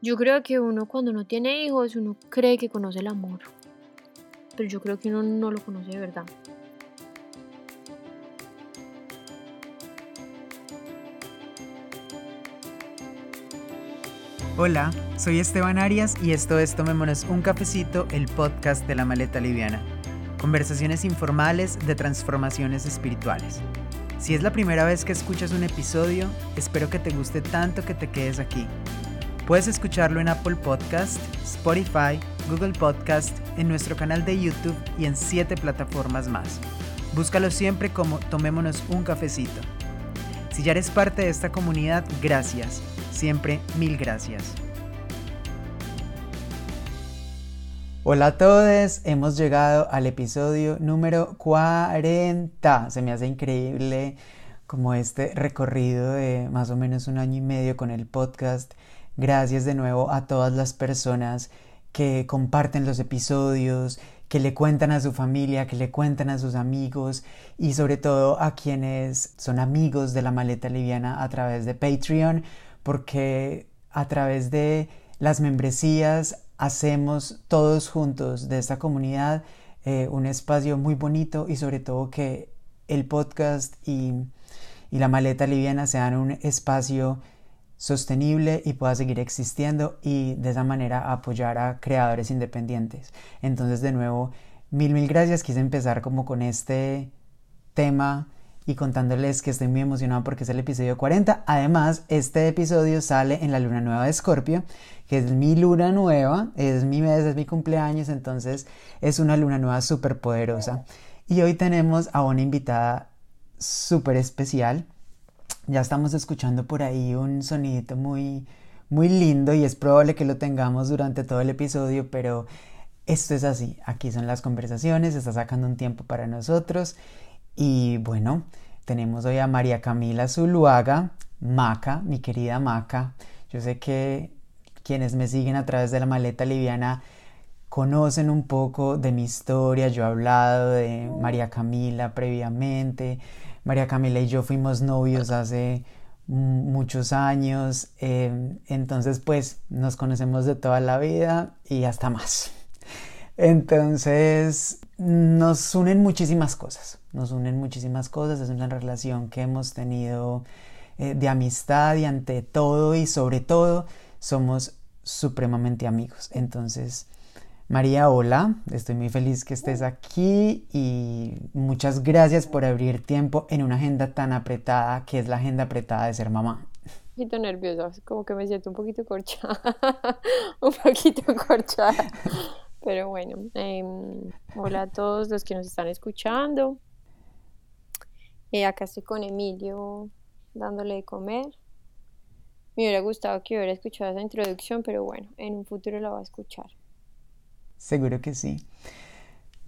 Yo creo que uno cuando no tiene hijos, uno cree que conoce el amor. Pero yo creo que uno no lo conoce de verdad. Hola, soy Esteban Arias y esto es Tomémonos un cafecito, el podcast de la maleta liviana. Conversaciones informales de transformaciones espirituales. Si es la primera vez que escuchas un episodio, espero que te guste tanto que te quedes aquí Puedes escucharlo en Apple Podcast, Spotify, Google Podcast, en nuestro canal de YouTube y en siete plataformas más. Búscalo siempre como Tomémonos un cafecito. Si ya eres parte de esta comunidad, gracias. Siempre mil gracias. Hola a todos, hemos llegado al episodio número 40. Se me hace increíble como este recorrido de más o menos un año y medio con el podcast Gracias de nuevo a todas las personas que comparten los episodios, que le cuentan a su familia, que le cuentan a sus amigos y sobre todo a quienes son amigos de la maleta liviana a través de Patreon, porque a través de las membresías hacemos todos juntos de esta comunidad eh, un espacio muy bonito y sobre todo que el podcast y, y la maleta liviana sean un espacio sostenible y pueda seguir existiendo y de esa manera apoyar a creadores independientes. Entonces de nuevo, mil, mil gracias. Quise empezar como con este tema y contándoles que estoy muy emocionado porque es el episodio 40. Además, este episodio sale en la luna nueva de Escorpio, que es mi luna nueva, es mi mes, es mi cumpleaños, entonces es una luna nueva súper poderosa. Y hoy tenemos a una invitada súper especial ya estamos escuchando por ahí un sonidito muy, muy lindo y es probable que lo tengamos durante todo el episodio, pero esto es así. Aquí son las conversaciones, está sacando un tiempo para nosotros. Y bueno, tenemos hoy a María Camila Zuluaga, Maca, mi querida Maca. Yo sé que quienes me siguen a través de la maleta liviana conocen un poco de mi historia. Yo he hablado de María Camila previamente. María Camila y yo fuimos novios hace muchos años, em, entonces pues nos conocemos de toda la vida y hasta más. Entonces nos unen muchísimas cosas, nos unen muchísimas cosas, es una relación que hemos tenido eh, de amistad y ante todo y sobre todo somos supremamente amigos. Entonces María, hola, estoy muy feliz que estés aquí y muchas gracias por abrir tiempo en una agenda tan apretada que es la agenda apretada de ser mamá. Un poquito nerviosa, como que me siento un poquito corchada, un poquito corchada, pero bueno, em, hola a todos los que nos están escuchando. Eh, acá estoy con Emilio dándole de comer. Me hubiera gustado que hubiera escuchado esa introducción, pero bueno, en un futuro la va a escuchar. Seguro que sí.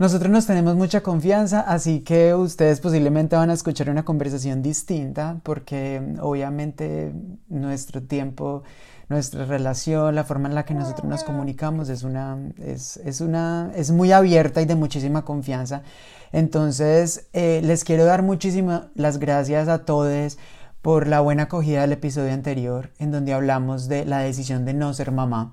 Nosotros nos tenemos mucha confianza, así que ustedes posiblemente van a escuchar una conversación distinta porque obviamente nuestro tiempo, nuestra relación, la forma en la que nosotros nos comunicamos es una es, es una es muy abierta y de muchísima confianza. Entonces, eh, les quiero dar muchísimas las gracias a todos por la buena acogida del episodio anterior en donde hablamos de la decisión de no ser mamá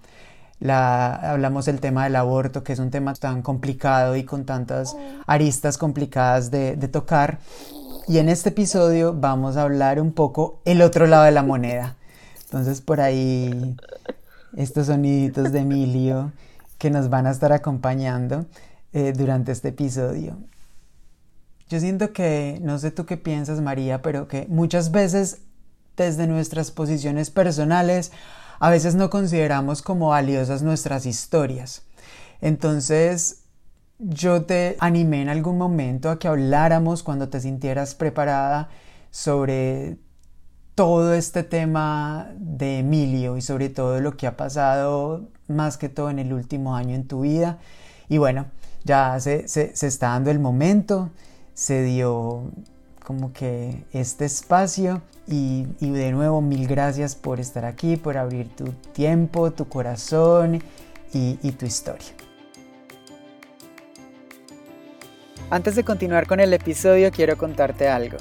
la, hablamos del tema del aborto, que es un tema tan complicado y con tantas aristas complicadas de, tocar. Y en este episodio vamos a hablar un poco el otro lado de la moneda. Entonces por ahí estos soniditos de Emilio que nos van a estar acompañando eh, durante este episodio. Yo siento que, no sé tú qué piensas María, pero que muchas veces desde nuestras posiciones personales a veces no consideramos como valiosas nuestras historias. Entonces, yo te animé en algún momento a que habláramos cuando te sintieras preparada sobre todo este tema de Emilio y sobre todo lo que ha pasado más que todo en el último año en tu vida. Y bueno, ya se, se, se está dando el momento, se dio como que este espacio y, de nuevo mil gracias por estar aquí, por abrir tu tiempo, tu corazón y, tu historia. Antes de continuar con el episodio quiero contarte algo.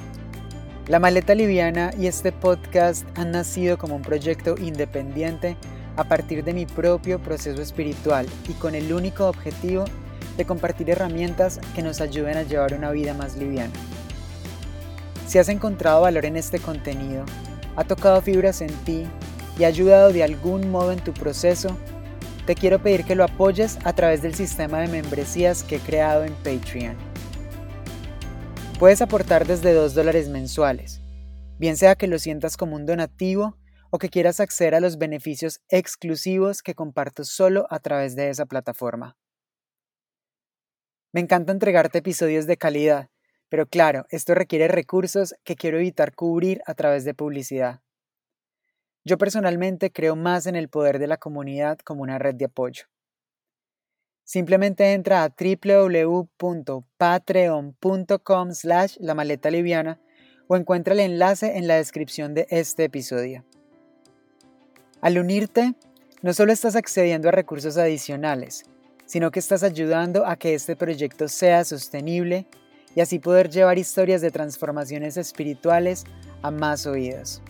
La maleta liviana y este podcast han nacido como un proyecto independiente a partir de mi propio proceso espiritual y con el único objetivo de compartir herramientas que nos ayuden a llevar una vida más liviana. Si has encontrado valor en este contenido, ha tocado fibras en ti y ha ayudado de algún modo en tu proceso, te quiero pedir que lo apoyes a través del sistema de membresías que he creado en Patreon. Puedes aportar desde 2 dólares mensuales, bien sea que lo sientas como un donativo o que quieras acceder a los beneficios exclusivos que comparto solo a través de esa plataforma. Me encanta entregarte episodios de calidad, pero claro, esto requiere recursos que quiero evitar cubrir a través de publicidad. Yo personalmente creo más en el poder de la comunidad como una red de apoyo. Simplemente entra a www.patreon.com slash la maleta liviana o encuentra el enlace en la descripción de este episodio. Al unirte, no solo estás accediendo a recursos adicionales, sino que estás ayudando a que este proyecto sea sostenible y así poder llevar historias de transformaciones espirituales a más oídos.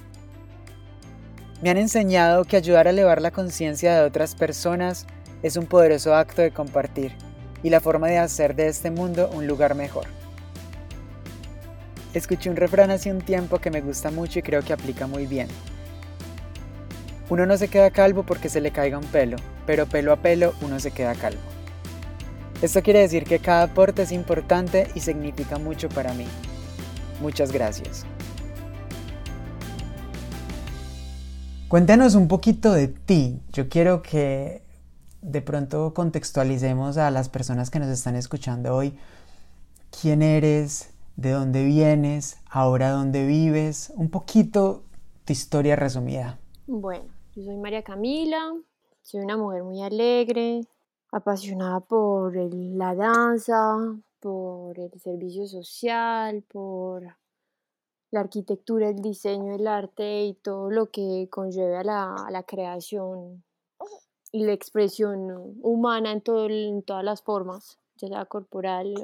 Me han enseñado que ayudar a elevar la conciencia de otras personas es un poderoso acto de compartir y la forma de hacer de este mundo un lugar mejor. Escuché un refrán hace un tiempo que me gusta mucho y creo que aplica muy bien. Uno no se queda calvo porque se le caiga un pelo, pero pelo a pelo uno se queda calvo. Esto quiere decir que cada aporte es importante y significa mucho para mí. Muchas gracias. Cuéntanos un poquito de ti. Yo quiero que de pronto contextualicemos a las personas que nos están escuchando hoy. ¿Quién eres? ¿De dónde vienes? ¿Ahora dónde vives? Un poquito tu historia resumida. Bueno, yo soy María Camila, soy una mujer muy alegre, apasionada por la danza, por el servicio social, por la arquitectura, el diseño, el arte y todo lo que conlleva a la, creación y la expresión humana en, todo, en todas las formas, ya sea corporal,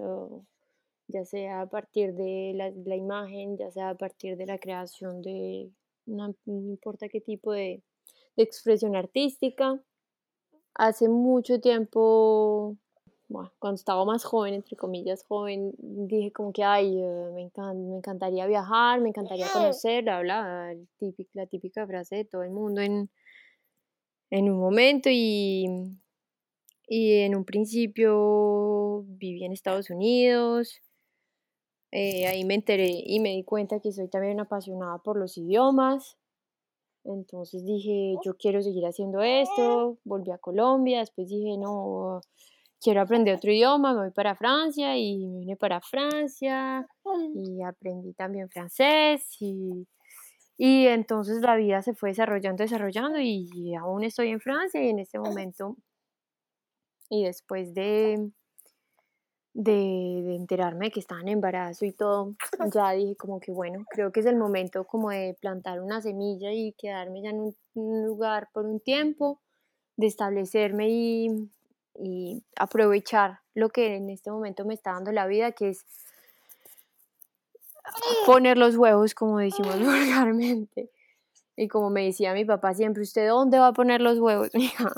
ya sea a partir de la, imagen, ya sea a partir de la creación de, no, importa qué tipo de expresión artística. Hace mucho tiempo cuando estaba más joven, entre comillas joven, dije como que, ay, eh, me, me encantaría viajar, me encantaría conocer, bla, bla, la típica frase de todo el mundo en, en un momento y, y en un principio viví en Estados Unidos, eh, ahí me enteré y me di cuenta que soy también apasionada por los idiomas. Entonces dije, yo quiero seguir haciendo esto, volví a Colombia, después dije, no, quiero aprender otro idioma, me voy para Francia y me vine para Francia y aprendí también francés y, y entonces la vida se fue desarrollando, desarrollando y aún estoy en Francia y en este momento y después de, de, enterarme que estaba en embarazo y todo, ya dije como que bueno, creo que es el momento como de plantar una semilla y quedarme ya en un lugar por un tiempo, de establecerme y y aprovechar lo que en este momento me está dando la vida, que es poner los huevos, como decimos vulgarmente. Y como me decía mi papá siempre, ¿usted dónde va a poner los huevos, hija?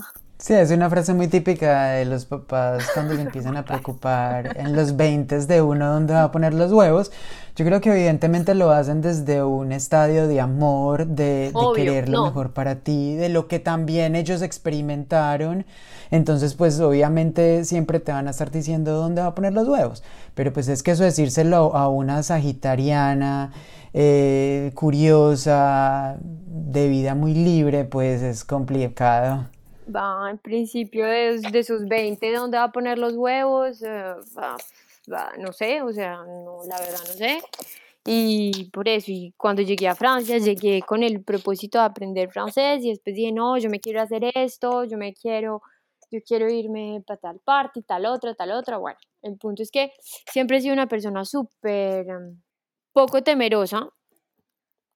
Sí, es una frase muy típica de los papás cuando se empiezan a preocupar en los 20 de uno dónde va a poner los huevos. Yo creo que evidentemente lo hacen desde un estadio de amor, de, querer lo mejor para ti, de lo que también ellos experimentaron. Entonces, pues obviamente siempre te van a estar diciendo dónde va a poner los huevos. Pero pues es que eso decírselo a una sagitariana, eh, curiosa, de vida muy libre, pues es complicado va en principio de, de sus 20, ¿dónde va a poner los huevos? Eh, no sé, o sea, no, la verdad no sé. Y por eso, y cuando llegué a Francia, llegué con el propósito de aprender francés y después dije, no, yo me quiero hacer esto, yo me quiero, yo quiero irme para tal parte, tal otra, tal otra. Bueno, el punto es que siempre he sido una persona súper em, poco temerosa,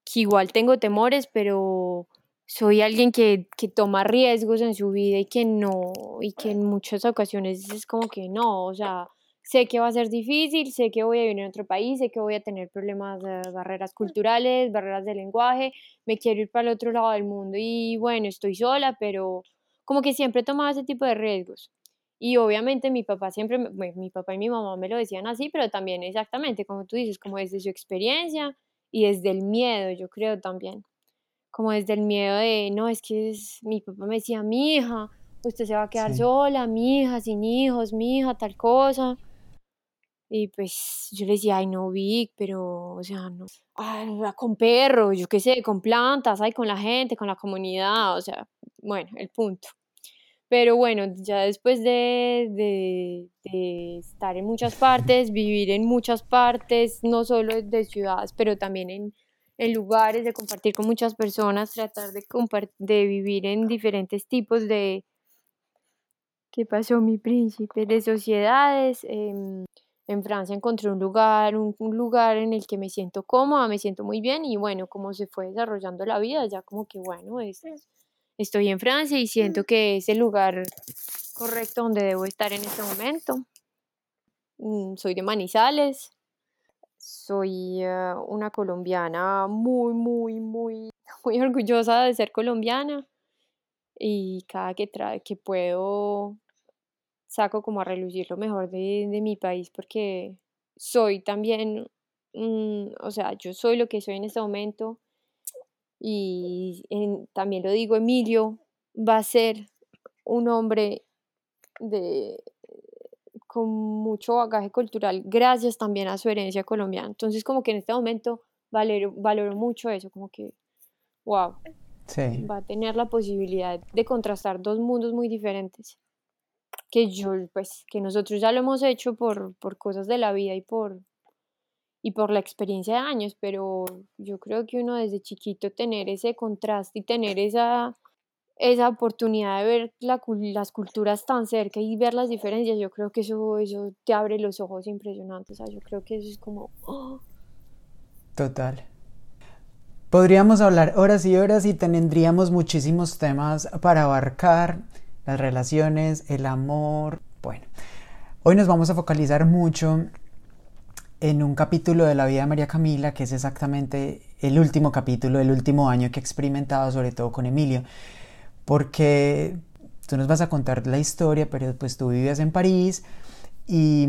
que igual tengo temores, pero soy alguien que, que, toma riesgos en su vida y que no, y que en muchas ocasiones es como que no, o sea, sé que va a ser difícil, sé que voy a vivir en otro país, sé que voy a tener problemas de barreras culturales, barreras de lenguaje, me quiero ir para el otro lado del mundo y bueno, estoy sola, pero como que siempre he tomado ese tipo de riesgos. Y obviamente mi papá siempre, mi papá y mi mamá me lo decían así, pero también exactamente, como tú dices, como desde su experiencia y desde el miedo, yo creo también. Como desde el miedo de, no, es que mi papá me decía, mi hija, usted se va a quedar sola, mi hija, sin hijos, mi hija, tal cosa. Y pues yo le decía, ay, no, Vic, pero, o sea, no, con perros, yo qué sé, con plantas, ay, con la gente, con la comunidad, o sea, bueno, el punto. Pero bueno, ya después de, de, estar en muchas partes, vivir en muchas partes, no solo de ciudades, pero también en, en lugares, de compartir con muchas personas, tratar de, de vivir en diferentes tipos de... ¿Qué pasó, mi príncipe? De sociedades. Em, en Francia encontré un lugar, un, lugar en el que me siento cómoda, me siento muy bien y bueno, como se fue desarrollando la vida, ya como que bueno, es, estoy en Francia y siento que es el lugar correcto donde debo estar en este momento. Mm, soy de Manizales, soy eh, una colombiana muy, muy, muy, muy orgullosa de ser colombiana y cada que, que puedo saco como a relucir lo mejor de, mi país porque soy también, o sea, yo soy lo que soy en este momento y también lo digo, Emilio va a ser un hombre de con mucho bagaje cultural gracias también a su herencia colombiana. Entonces como que en este momento valoro, valoro mucho eso, como que, wow, va a tener la posibilidad de contrastar dos mundos muy diferentes que yo, pues, que nosotros ya lo hemos hecho por, por cosas de la vida y por, y por la experiencia de años, pero yo creo que uno desde chiquito tener ese contraste y tener esa, esa oportunidad de ver la, las culturas tan cerca y ver las diferencias, yo creo que eso, eso te abre los ojos impresionantes, o sea, yo creo que eso es como... ¡oh! Total. Podríamos hablar horas y horas y tendríamos muchísimos temas para abarcar las relaciones, el amor. Bueno, hoy nos vamos a focalizar mucho en un capítulo de la vida de María Camila, que es exactamente el último capítulo, el último año que he experimentado, sobre todo con Emilio, porque tú nos vas a contar la historia, pero pues tú vivías en París y,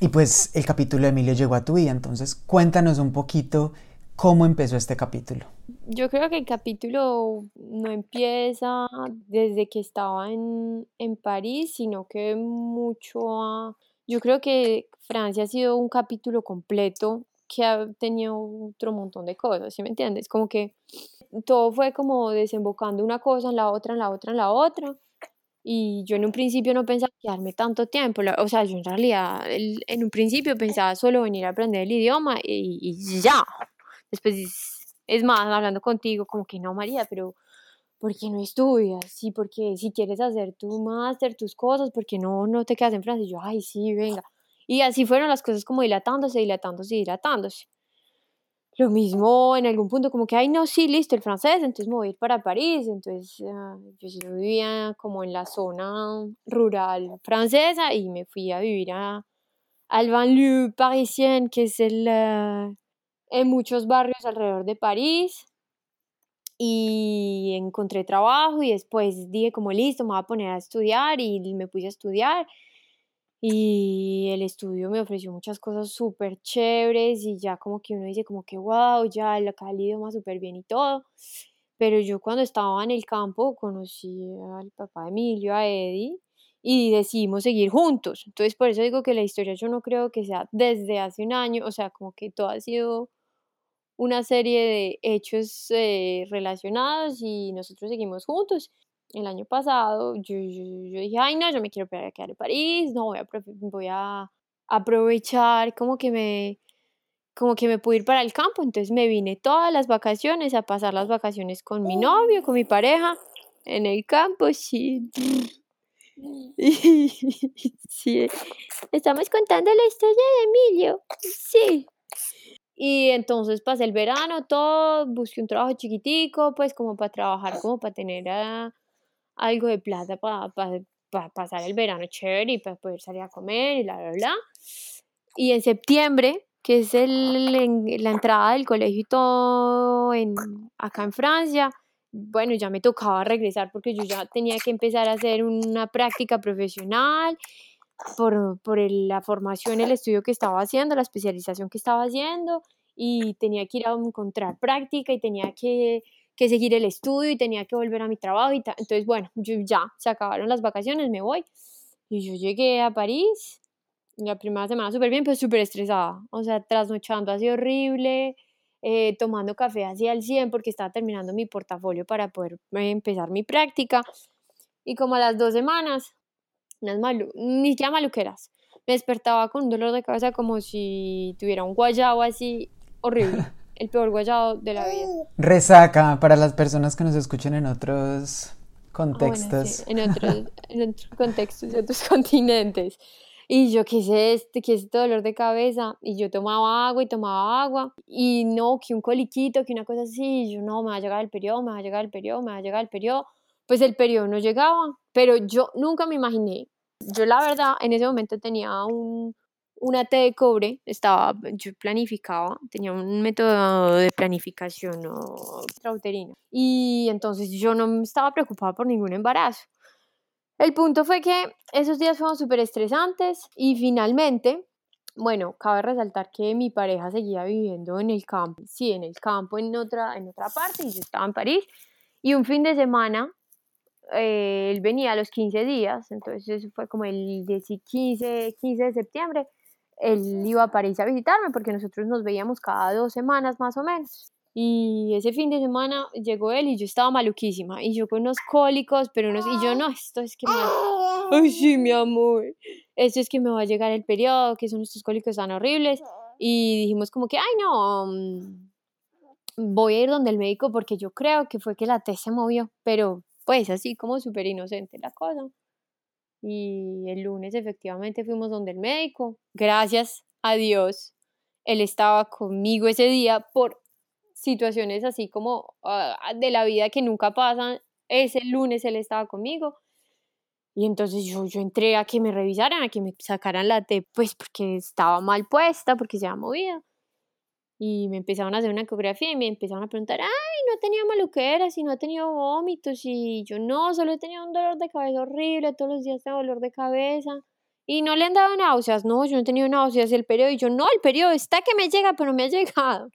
y pues el capítulo de Emilio llegó a tu vida, entonces cuéntanos un poquito cómo empezó este capítulo yo creo que el capítulo no empieza desde que estaba en, París, sino que mucho Yo creo que Francia ha sido un capítulo completo que ha tenido otro montón de cosas, ¿sí me entiendes? Como que todo fue como desembocando una cosa en la otra, en la otra, en la otra. Y yo en un principio no pensaba quedarme tanto tiempo, o sea, yo en realidad en un principio pensaba solo venir a aprender el idioma y, y ya. Después es más, hablando contigo, como que no, María, pero ¿por qué no estudias? Sí, porque si quieres hacer tu máster, tus cosas, ¿por qué no, no te quedas en Francia? Y yo, ay, sí, venga. Y así fueron las cosas como dilatándose, dilatándose, dilatándose. Lo mismo en algún punto, como que, ay, no, sí, listo, el francés, entonces me voy a ir para París. Entonces, ah, yo vivía como en la zona rural francesa y me fui a vivir a, al banlieue parisien, que es el, ah, en muchos barrios alrededor de París y encontré trabajo y después dije como listo, me voy a poner a estudiar y me puse a estudiar y el estudio me ofreció muchas cosas súper chéveres y ya como que uno dice como que wow, ya la calidad más súper bien y todo. Pero yo cuando estaba en el campo conocí al papá de Emilio, a Eddie, y decidimos seguir juntos. Entonces por eso digo que la historia yo no creo que sea desde hace un año, o sea, como que todo ha sido una serie de hechos eh, relacionados y nosotros seguimos juntos. El año pasado yo, yo, dije, ay no, yo me quiero quedar en París, no, voy a, voy a aprovechar como que me como que me pude ir para el campo, entonces me vine todas las vacaciones a pasar las vacaciones con mi novio, con mi pareja, en el campo, sí. sí. Estamos contando la historia de Emilio, sí. Y entonces pasé el verano, todo, busqué un trabajo chiquitico, pues como para trabajar, como para tener ah, algo de plata para, para, para pasar el verano chévere y para poder salir a comer y bla, bla, bla. Y en septiembre, que es el, la entrada del colegio y todo en, acá en Francia, bueno, ya me tocaba regresar porque yo ya tenía que empezar a hacer una práctica profesional por, por la formación, el estudio que estaba haciendo, la especialización que estaba haciendo y tenía que ir a encontrar práctica y tenía que, que seguir el estudio y tenía que volver a mi trabajo y entonces bueno, yo ya se acabaron las vacaciones, me voy y yo llegué a París la primera semana súper bien, pues súper estresada, o sea, trasnochando así horrible, eh, tomando café así al 100 porque estaba terminando mi portafolio para poder eh, empezar mi práctica. Y como a las dos semanas, unas malu ni siquiera maluqueras, me despertaba con un dolor de cabeza como si tuviera un guayabo así horrible. El peor guayabo de la vida. Resaca para las personas que nos escuchen en otros contextos. en, otros, en otros contextos, en otros continentes. Y yo, ¿qué es este? ¿Qué es este dolor de cabeza? Y yo tomaba agua y tomaba agua. Y no, que un coliquito, que una cosa así. Y yo, no, me va a llegar el periodo, me va a llegar el periodo, me va a llegar el periodo. Pues el periodo no llegaba. Pero yo nunca me imaginé. Yo, la verdad, en ese momento tenía un, una T de cobre. Estaba, yo planificaba, tenía un método de planificación intrauterina. Y entonces yo no estaba preocupada por ningún embarazo. El punto fue que esos días fueron súper estresantes y finalmente, bueno, cabe resaltar que mi pareja seguía viviendo en el campo, sí, en el campo, en otra, en otra parte, y yo estaba en París. Y un fin de semana, eh, él venía a los 15 días, entonces fue como el 15, 15 de septiembre, él iba a París a visitarme porque nosotros nos veíamos cada dos semanas más o menos. Y ese fin de semana llegó él y yo estaba maluquísima. Y yo con unos cólicos, pero unos. Y yo no, esto es que me. Ay, sí, mi amor. Esto es que me va a llegar el periodo, que son estos cólicos tan horribles. Y dijimos, como que, ay, no. Mm, voy a ir donde el médico porque yo creo que fue que la T se movió. Pero, pues, así como súper inocente la cosa. Y el lunes, efectivamente, fuimos donde el médico. Gracias a Dios, él estaba conmigo ese día por situaciones así como ah, de la vida que nunca pasan. Ese lunes él estaba conmigo. Y entonces yo, yo entré a que me revisaran, a que me sacaran la T, pues porque estaba mal puesta, porque se había movido. Y me empezaron a hacer una ecografía y me empezaron a preguntar, ay, no tenía maluqueras y no ha tenido vómitos. Y yo no, solo he tenido un dolor de cabeza horrible, todos los días tengo dolor de cabeza. Y no le han dado náuseas, no, yo no he tenido náuseas, el periodo. Y yo, no, el periodo está que me llega, pero me ha llegado.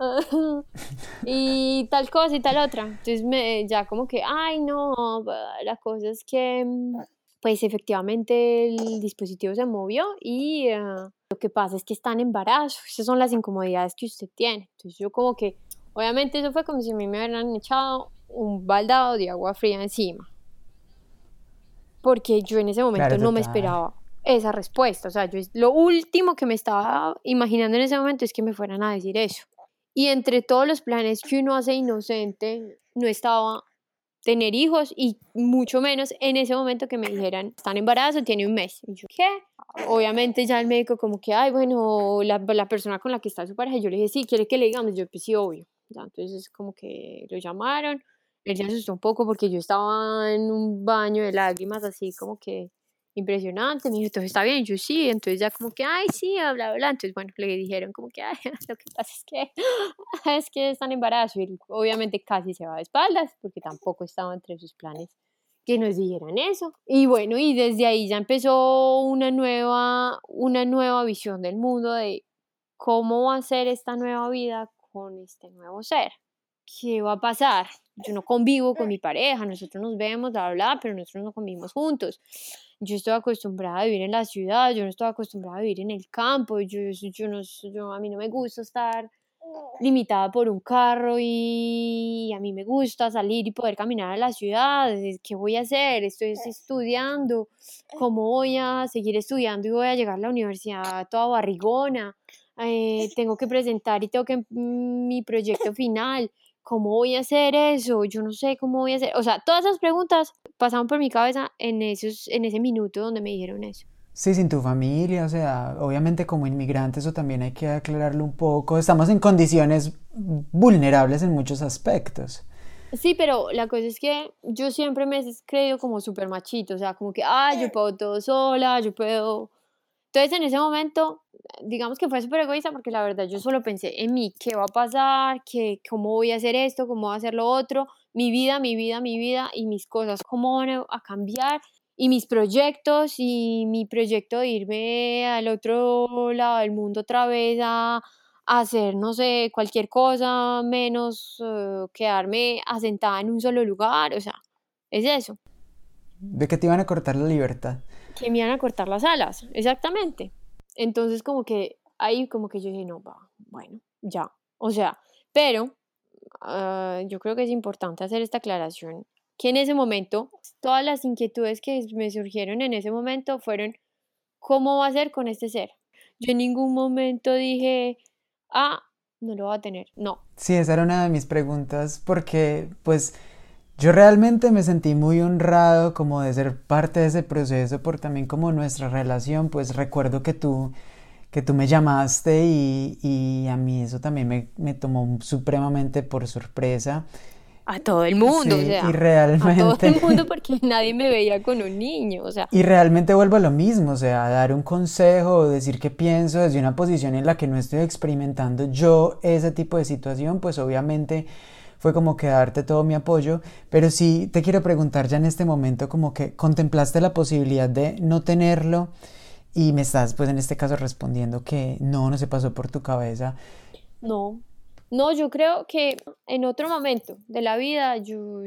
y tal cosa y tal otra. Entonces me, ya como que, ay no, la cosa es que mm, pues efectivamente el dispositivo se movió y eh, lo que pasa es que está en embarazo. Esas son las incomodidades que usted tiene. Entonces yo como que, obviamente eso fue como si a mí me hubieran echado un baldado de agua fría encima. Porque yo en ese momento no me esperaba esa respuesta. O sea, yo lo último que me estaba imaginando en ese momento es que me fueran a decir eso. Y entre todos los planes que uno hace inocente, no estaba tener hijos y mucho menos en ese momento que me dijeran, están embarazo, tiene un mes. Y yo, ¿qué? Obviamente ya el médico como que, ay, bueno, la, la persona con la que está su pareja, yo le dije, sí, ¿quiere que le digamos? Yo, pues sí, obvio. Ya, entonces como que lo llamaron, él se asustó un poco porque yo estaba en un baño de lágrimas, así como que impresionante. Me dijo, entonces está bien, yo sí. Entonces ya como que, ay, sí, bla, bla. Entonces, bueno, le dijeron como que, ay, lo que pasa es que, es que están embarazo. Y obviamente casi se va de espaldas porque tampoco estaba entre sus planes que nos dijeran eso. Y bueno, y desde ahí ya empezó una nueva, una nueva visión del mundo de cómo va a ser esta nueva vida con este nuevo ser. ¿Qué va a pasar? Yo no convivo con mi pareja, nosotros nos vemos, bla, bla, pero nosotros no convivimos juntos yo estoy acostumbrada a vivir en la ciudad, yo no estoy acostumbrada a vivir en el campo, yo, yo, no, yo, a mí no me gusta estar limitada por un carro y a mí me gusta salir y poder caminar a la ciudad, ¿qué voy a hacer? Estoy estudiando, ¿cómo voy a seguir estudiando y voy a llegar a la universidad toda barrigona? Eh, tengo que presentar y tengo que mm, mi proyecto final, ¿cómo voy a hacer eso? Yo no sé cómo voy a hacer. O sea, todas esas preguntas pasaban por mi cabeza en, esos, en ese minuto donde me dijeron eso. Sí, sin tu familia, o sea, obviamente como inmigrantes eso también hay que aclararlo un poco. Estamos en condiciones vulnerables en muchos aspectos. Sí, pero la cosa es que yo siempre me he creído como súper machito, o sea, como que, ah, yo puedo todo sola, yo puedo... Entonces en ese momento, digamos que fue súper egoísta porque la verdad yo solo pensé en mí, qué va a pasar, ¿Qué, cómo voy a hacer esto, cómo voy a hacer lo otro, mi vida, mi vida, mi vida y mis cosas, cómo van a cambiar y mis proyectos y mi proyecto de irme al otro lado del mundo otra vez a, hacer, no sé, cualquier cosa menos eh, quedarme asentada en un solo lugar, o sea, es eso. De que te iban a cortar la libertad. Que me iban a cortar las alas, exactamente. Entonces como que ahí como que yo dije, no, va, bueno, ya. O sea, pero ah, yo creo que es importante hacer esta aclaración, que en ese momento, todas las inquietudes que me surgieron en ese momento fueron, ¿cómo va a ser con este ser? Yo en ningún momento dije, ah, no lo va a tener. No. Sí, esa era una de mis preguntas porque pues yo realmente me sentí muy honrado como de ser parte de ese proceso por también como nuestra relación, pues recuerdo que tú que tú me llamaste y, y a mí eso también me, me tomó supremamente por sorpresa a todo el mundo, o sea, y realmente... a todo el mundo porque nadie me veía con un niño, o sea. Y realmente vuelvo a lo mismo, o sea, dar un consejo o decir qué pienso desde una posición en la que no estoy experimentando yo ese tipo de situación, pues obviamente fue como que darte todo mi apoyo, pero sí te quiero preguntar ya en este momento como que contemplaste la posibilidad de no tenerlo y me estás pues en este caso respondiendo que no, no se pasó por tu cabeza. No, no, yo creo que en otro momento de la vida yo,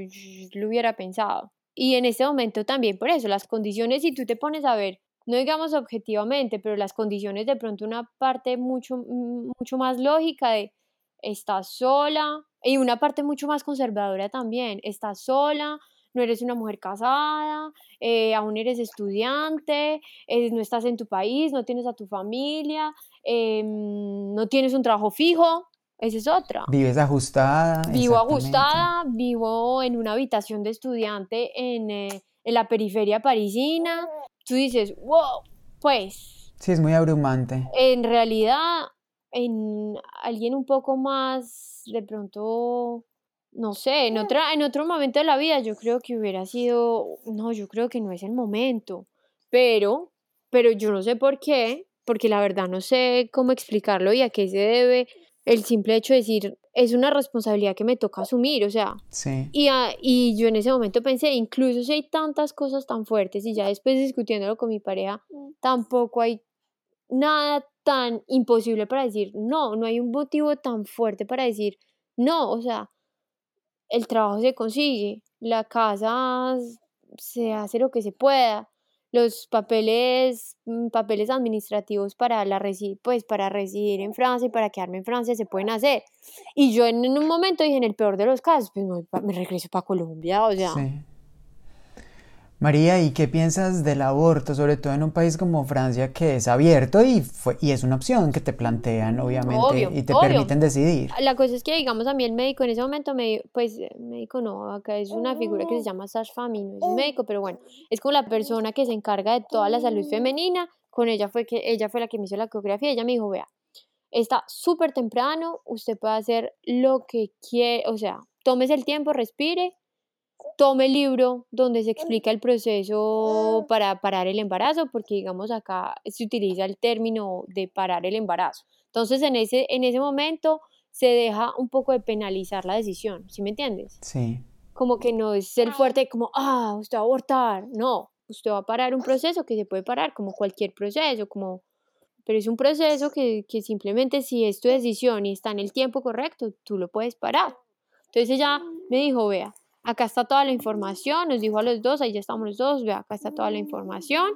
lo hubiera pensado. Y en ese momento también, por eso, las condiciones, si tú te pones a ver, no digamos objetivamente, pero las condiciones de pronto una parte mucho, mucho más lógica de estás sola y una parte mucho más conservadora también, estás sola, no eres una mujer casada, eh, aún eres estudiante, eh, no estás en tu país, no tienes a tu familia, em, no tienes un trabajo fijo, esa es otra. Vives ajustada. Vivo ajustada, vivo en una habitación de estudiante en, eh, en la periferia parisina. Tú dices, wow, pues. Sí, es muy abrumante. En realidad, en alguien un poco más, de pronto, no sé, en, otra, en otro momento de la vida yo creo que hubiera sido, no, yo creo que no es el momento, pero, pero yo no sé por qué, porque la verdad no sé cómo explicarlo y a qué se debe el simple hecho de decir, es una responsabilidad que me toca asumir, o sea. Sí. Y, y yo en ese momento pensé, incluso si hay tantas cosas tan fuertes y ya después discutiéndolo con mi pareja, tampoco hay nada tan imposible para decir no, no hay un motivo tan fuerte para decir no, o sea, el trabajo se consigue, la casa se hace lo que se pueda, los papeles, mm, papeles administrativos para, la pues, para residir en Francia y para quedarme en Francia se pueden hacer. Y yo en, un momento dije, en el peor de los casos, pues me regreso para Colombia, o sea. María, ¿y qué piensas del aborto, sobre todo en un país como Francia que es abierto y, fue, y es una opción que te plantean, obviamente, y te permiten decidir? La cosa es que, digamos, a mí el médico en ese momento, me, pues, médico no, acá es una figura que se llama Sash Fami, no es un médico, pero bueno, es como la persona que se encarga de toda la salud femenina, con ella fue, que, ella fue la que me hizo la ecografía, ella me dijo, vea, está súper temprano, usted puede hacer lo que quiere, o sea, tómese el tiempo, respire, tome el libro donde se explica el proceso para parar el embarazo, porque digamos acá se utiliza el término de parar el embarazo. Entonces en ese, en ese momento se deja un poco de penalizar la decisión, ¿sí me entiendes? Sí. Como que no es el fuerte como, ah, usted va a abortar, no, usted va a parar un proceso que se puede parar como cualquier proceso, como, pero es un proceso que, que simplemente si es tu decisión y está en el tiempo correcto, tú lo puedes parar. Entonces ella me dijo, vea, acá está toda la información, nos dijo a los dos, ahí ya estamos los dos, ve, acá está toda la información,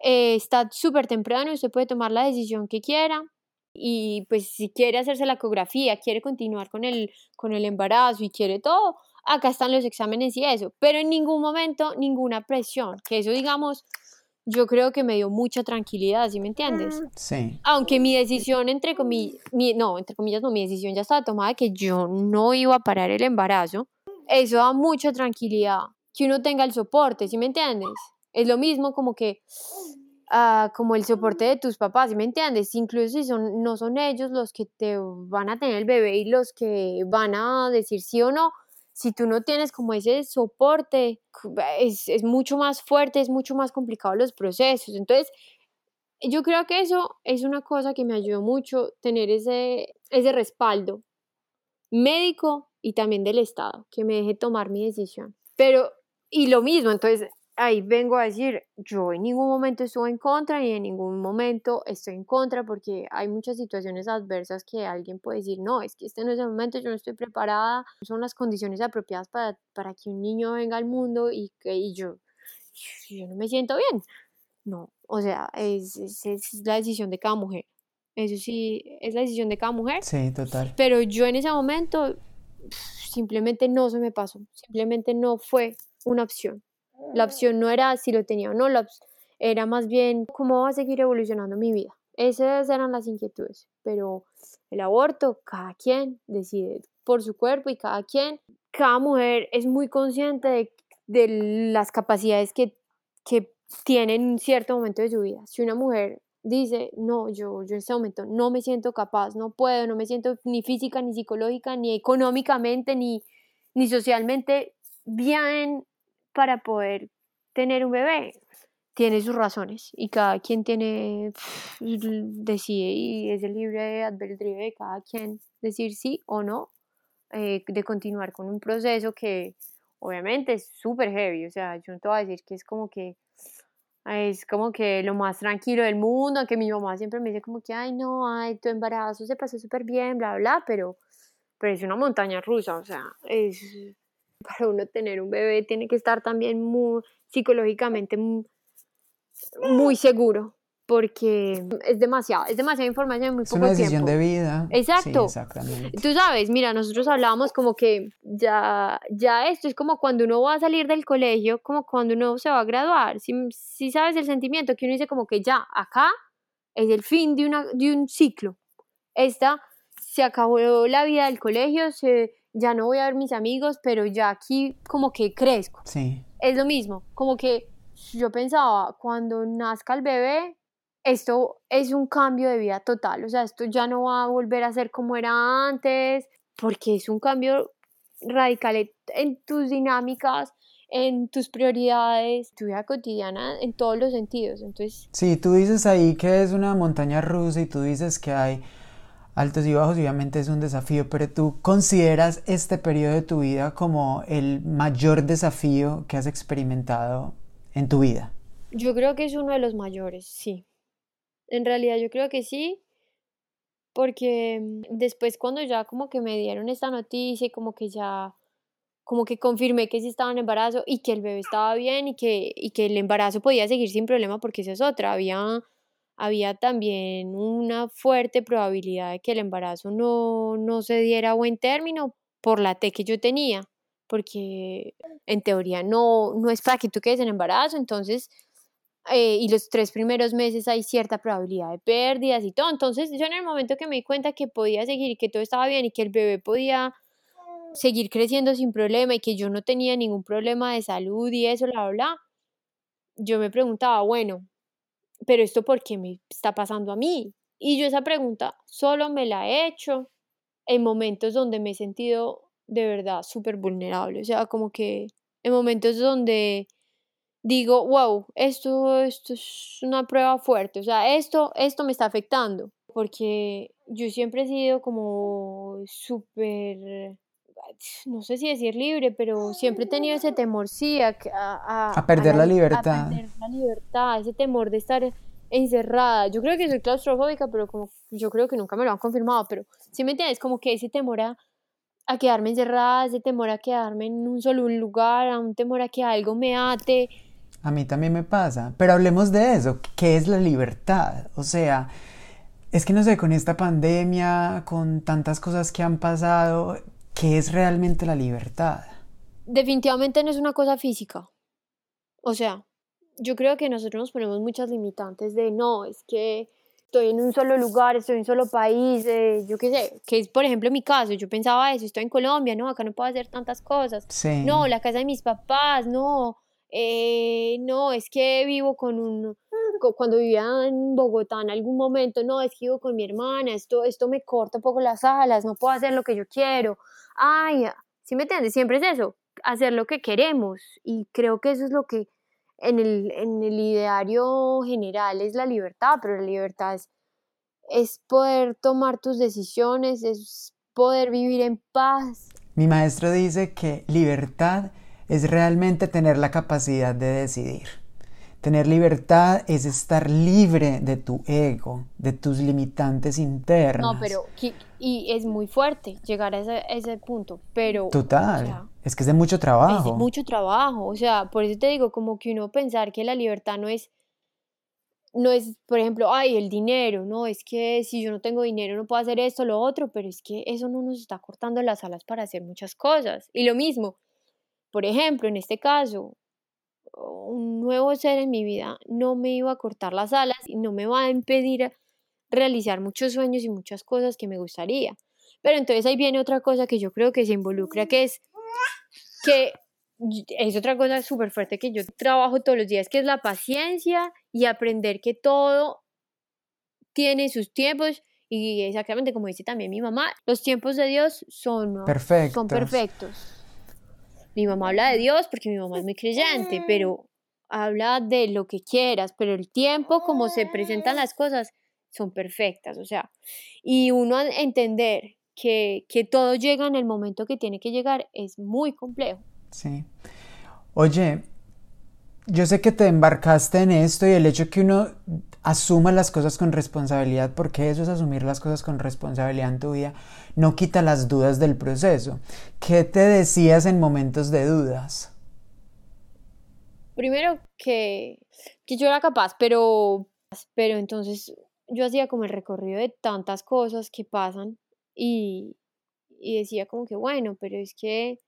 eh, está súper temprano, usted puede tomar la decisión que quiera y pues si quiere hacerse la ecografía, quiere continuar con el, con el embarazo y quiere todo, acá están los exámenes y eso, pero en ningún momento ninguna presión, que eso digamos, yo creo que me dio mucha tranquilidad, ¿sí me entiendes? Sí. Aunque mi decisión, entre comillas, no, entre comillas, no, mi decisión ya estaba tomada de que yo no iba a parar el embarazo, eso da mucha tranquilidad, que uno tenga el soporte, ¿sí me entiendes? Es lo mismo como que, ah, como el soporte de tus papás, ¿sí me entiendes? Incluso si son, no son ellos los que te van a tener el bebé y los que van a decir sí o no, si tú no tienes como ese soporte, es, es mucho más fuerte, es mucho más complicado los procesos. Entonces, yo creo que eso es una cosa que me ayudó mucho, tener ese, ese respaldo médico y también del Estado, que me deje tomar mi decisión. Pero, y lo mismo, entonces ahí vengo a decir, yo en ningún momento estuve en contra y en ningún momento estoy en contra porque hay muchas situaciones adversas que alguien puede decir, no, es que este no es el momento, yo no estoy preparada, son las condiciones apropiadas para, para que un niño venga al mundo y que y yo, yo no me siento bien. No, o sea, es, es, la decisión de cada mujer. Eso sí, es la decisión de cada mujer. Sí, total. Pero yo en ese momento simplemente no se me pasó, simplemente no fue una opción. La opción no era si lo tenía o no, la era más bien cómo va a seguir evolucionando mi vida. Esas eran las inquietudes, pero el aborto, cada quien decide por su cuerpo y cada quien, cada mujer es muy consciente de, de las capacidades que, que tiene en un cierto momento de su vida. Si una mujer dice, no, yo, yo en este momento no me siento capaz, no puedo, no me siento ni física, ni psicológica, ni económicamente, ni, ni socialmente bien para poder tener un bebé. Tiene sus razones y cada quien tiene, decide y es el libre albedrío de cada quien decir sí o no, eh, de continuar con un proceso que obviamente es súper heavy, o sea, yo no te voy a decir que es como que es como que lo más tranquilo del mundo, aunque mi mamá siempre me dice como que, ay, no, ay, tu embarazo se pasó súper bien, bla, bla, pero, pero es una montaña rusa, o sea, es, para uno tener un bebé tiene que estar también muy psicológicamente muy seguro porque es demasiado, es demasiada información en muy poco tiempo. Es una decisión de vida. Exacto. Sí, exactamente. Tú sabes, mira, nosotros hablábamos como que ya, ya esto es como cuando uno va a salir del colegio, como cuando uno se va a graduar. Si, si sabes el sentimiento que uno dice como que ya, acá es el fin de, una, de un ciclo. Esta, se acabó la vida del colegio, se, ya no voy a ver mis amigos, pero ya aquí como que crezco. Sí. Es lo mismo, como que yo pensaba, cuando nazca el bebé, esto es un cambio de vida total, o sea, esto ya no va a volver a ser como era antes, porque es un cambio radical en tus dinámicas, en tus prioridades, tu vida cotidiana, en todos los sentidos. Entonces, sí, tú dices ahí que es una montaña rusa y tú dices que hay altos y bajos, obviamente es un desafío, pero tú consideras este periodo de tu vida como el mayor desafío que has experimentado en tu vida. Yo creo que es uno de los mayores, sí. En realidad yo creo que sí, porque mm, después cuando ya como que me dieron esta noticia como que ya como que confirmé que sí estaba en embarazo y que el bebé estaba bien y que, y que el embarazo podía seguir sin problema porque esa es otra, había, había también una fuerte probabilidad de que el embarazo no, no se diera a buen término por la T que yo tenía, porque en teoría no, no es para que tú quedes en embarazo, entonces eh, y los tres primeros meses hay cierta probabilidad de pérdidas y todo. Entonces yo en el momento que me di cuenta que podía seguir y que todo estaba bien y que el bebé podía seguir creciendo sin problema y que yo no tenía ningún problema de salud y eso, bla, bla, yo me preguntaba, bueno, pero esto por qué me está pasando a mí? Y yo esa pregunta solo me la he hecho en momentos donde me he sentido de verdad súper vulnerable, o sea, como que en momentos donde digo, wow, esto, esto es una prueba fuerte, o sea, esto, esto me está afectando, porque yo siempre he sido como súper, no sé si decir libre, pero siempre he tenido ese temor, sí, a, a, perder la, libertad. A perder la libertad, ese temor de estar encerrada. Yo creo que soy claustrofóbica, pero como yo creo que nunca me lo han confirmado, pero si me entiendes, como que ese temor a, a quedarme encerrada, ese temor a quedarme en un solo lugar, a un temor a que algo me ate, a mí también me pasa, pero hablemos de eso, ¿qué es la libertad? O sea, es que no sé, con esta pandemia, con tantas cosas que han pasado, ¿qué es realmente la libertad? Definitivamente no es una cosa física. O sea, yo creo que nosotros nos ponemos muchas limitantes de no, es que estoy en un solo lugar, estoy en un solo país, eh, yo qué sé, que es por ejemplo mi caso, yo pensaba eso, estoy en Colombia, no, acá no puedo hacer tantas cosas. No, la casa de mis papás, no, eh, no, es que vivo con un, cuando vivía en Bogotá en algún momento, no, es que vivo con mi hermana, esto, esto me corta un poco las alas, no puedo hacer lo que yo quiero. Ay, ¿Sí me entiendes? Siempre es eso, hacer lo que queremos. Y creo que eso es lo que en el, en el ideario general es la libertad, pero la libertad es, es poder tomar tus decisiones, es poder vivir en paz. Mi maestro dice que libertad es realmente tener la capacidad de decidir. Tener libertad es estar libre de tu ego, de tus limitantes internas. No, pero y es muy fuerte llegar a ese, punto, pero... Total, es que es de mucho trabajo. Es de mucho trabajo, o sea, por eso te digo, como que uno pensar que la libertad no es, no es, por ejemplo, ay, el dinero, no, es que si yo no tengo dinero no puedo hacer esto, lo otro, pero es que eso no nos está cortando las alas para hacer muchas cosas. Y lo mismo, por ejemplo, en este caso, un nuevo ser en mi vida no me iba a cortar las alas y no me va a impedir realizar muchos sueños y muchas cosas que me gustaría. Pero entonces ahí viene otra cosa que yo creo que se involucra, que es que es otra cosa súper fuerte que yo trabajo todos los días, que es la paciencia y aprender que todo tiene sus tiempos y exactamente como dice también mi mamá, los tiempos de Dios son perfectos. Son perfectos. Mi mamá habla de Dios porque mi mamá es muy creyente, pero habla de lo que quieras, pero el tiempo, como se presentan las cosas, son perfectas, o sea, y uno entender que, que todo llega en el momento que tiene que llegar es muy complejo. Sí. Oye, yo sé que te embarcaste en esto y el hecho que uno asuma las cosas con responsabilidad, porque eso es asumir las cosas con responsabilidad en tu vida, no quita las dudas del proceso. ¿Qué te decías en momentos de dudas? Primero que, que yo era capaz, pero, pero entonces yo hacía como el recorrido de tantas cosas que pasan y, y decía como que bueno, pero es que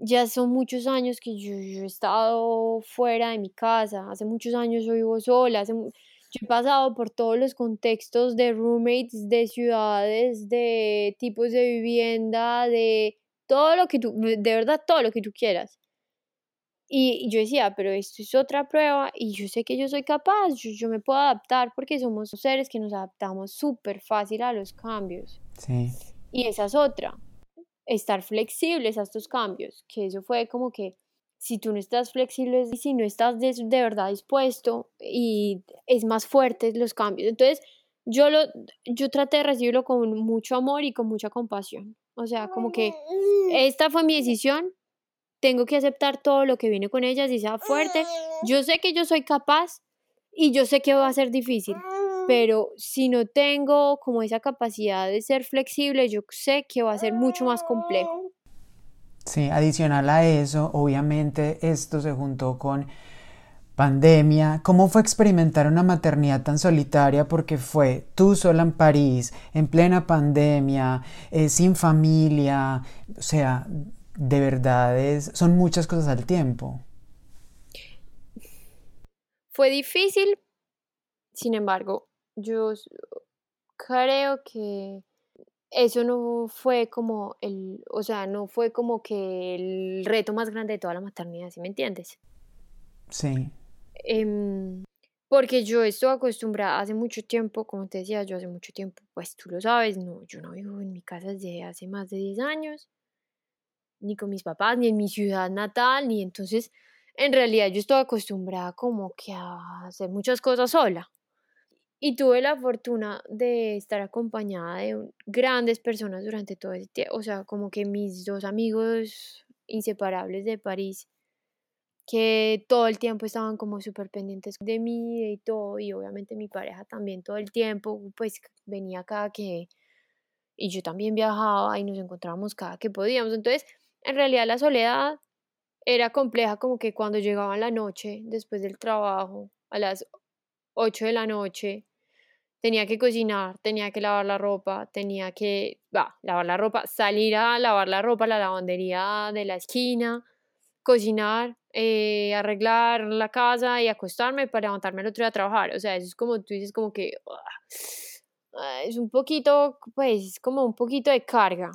ya son muchos años que yo, he estado fuera de mi casa, hace muchos años yo vivo sola, hace, yo he pasado por todos los contextos de roommates, de ciudades, de tipos de vivienda, de todo lo que tú, de verdad todo lo que tú quieras. Y, yo decía, pero esto es otra prueba y yo sé que yo soy capaz, yo, yo me puedo adaptar porque somos seres que nos adaptamos súper fácil a los cambios. Sí. Y esa es otra estar flexibles a estos cambios, que eso fue como que si tú no estás flexible y si no estás de, verdad dispuesto y es más fuerte los cambios. Entonces, yo, lo, yo traté de recibirlo con mucho amor y con mucha compasión. O sea, como que esta fue mi decisión, tengo que aceptar todo lo que viene con ella, si sea fuerte. Yo sé que yo soy capaz y yo sé que va a ser difícil, pero si no tengo como esa capacidad de ser flexible, yo sé que va a ser mucho más complejo. Sí, adicional a eso, obviamente esto se juntó con pandemia. ¿Cómo fue experimentar una maternidad tan solitaria? Porque fue tú sola en París, en plena pandemia, eh, sin familia. O sea, de verdad es, son muchas cosas al tiempo. Fue difícil, sin embargo, yo creo que eso no fue como el, o sea, no fue como que el reto más grande de toda la maternidad, ¿sí me entiendes? Sí. Em, porque yo estoy acostumbrada hace mucho tiempo, como te decía, yo hace mucho tiempo, pues tú lo sabes, no, yo no vivo en mi casa desde hace más de 10 años, ni con mis papás, ni en mi ciudad natal, ni entonces, en realidad yo estoy acostumbrada como que a hacer muchas cosas sola. Y tuve la fortuna de estar acompañada de grandes personas durante todo ese tiempo. O sea, como que mis dos amigos inseparables de París, que todo el tiempo estaban como súper pendientes de mí y todo. Y obviamente mi pareja también todo el tiempo, pues venía cada que... Y yo también viajaba y nos encontrábamos cada que podíamos. Entonces, en realidad la soledad era compleja como que cuando llegaba la noche, después del trabajo, a las 8 de la noche, tenía que cocinar, tenía que lavar la ropa, tenía que, va, lavar la ropa, salir a lavar la ropa la lavandería de la esquina, cocinar, eh, arreglar la casa y acostarme para levantarme el otro día a trabajar. O sea, eso es como tú dices, como que ah, es un poquito, pues, como un poquito de carga,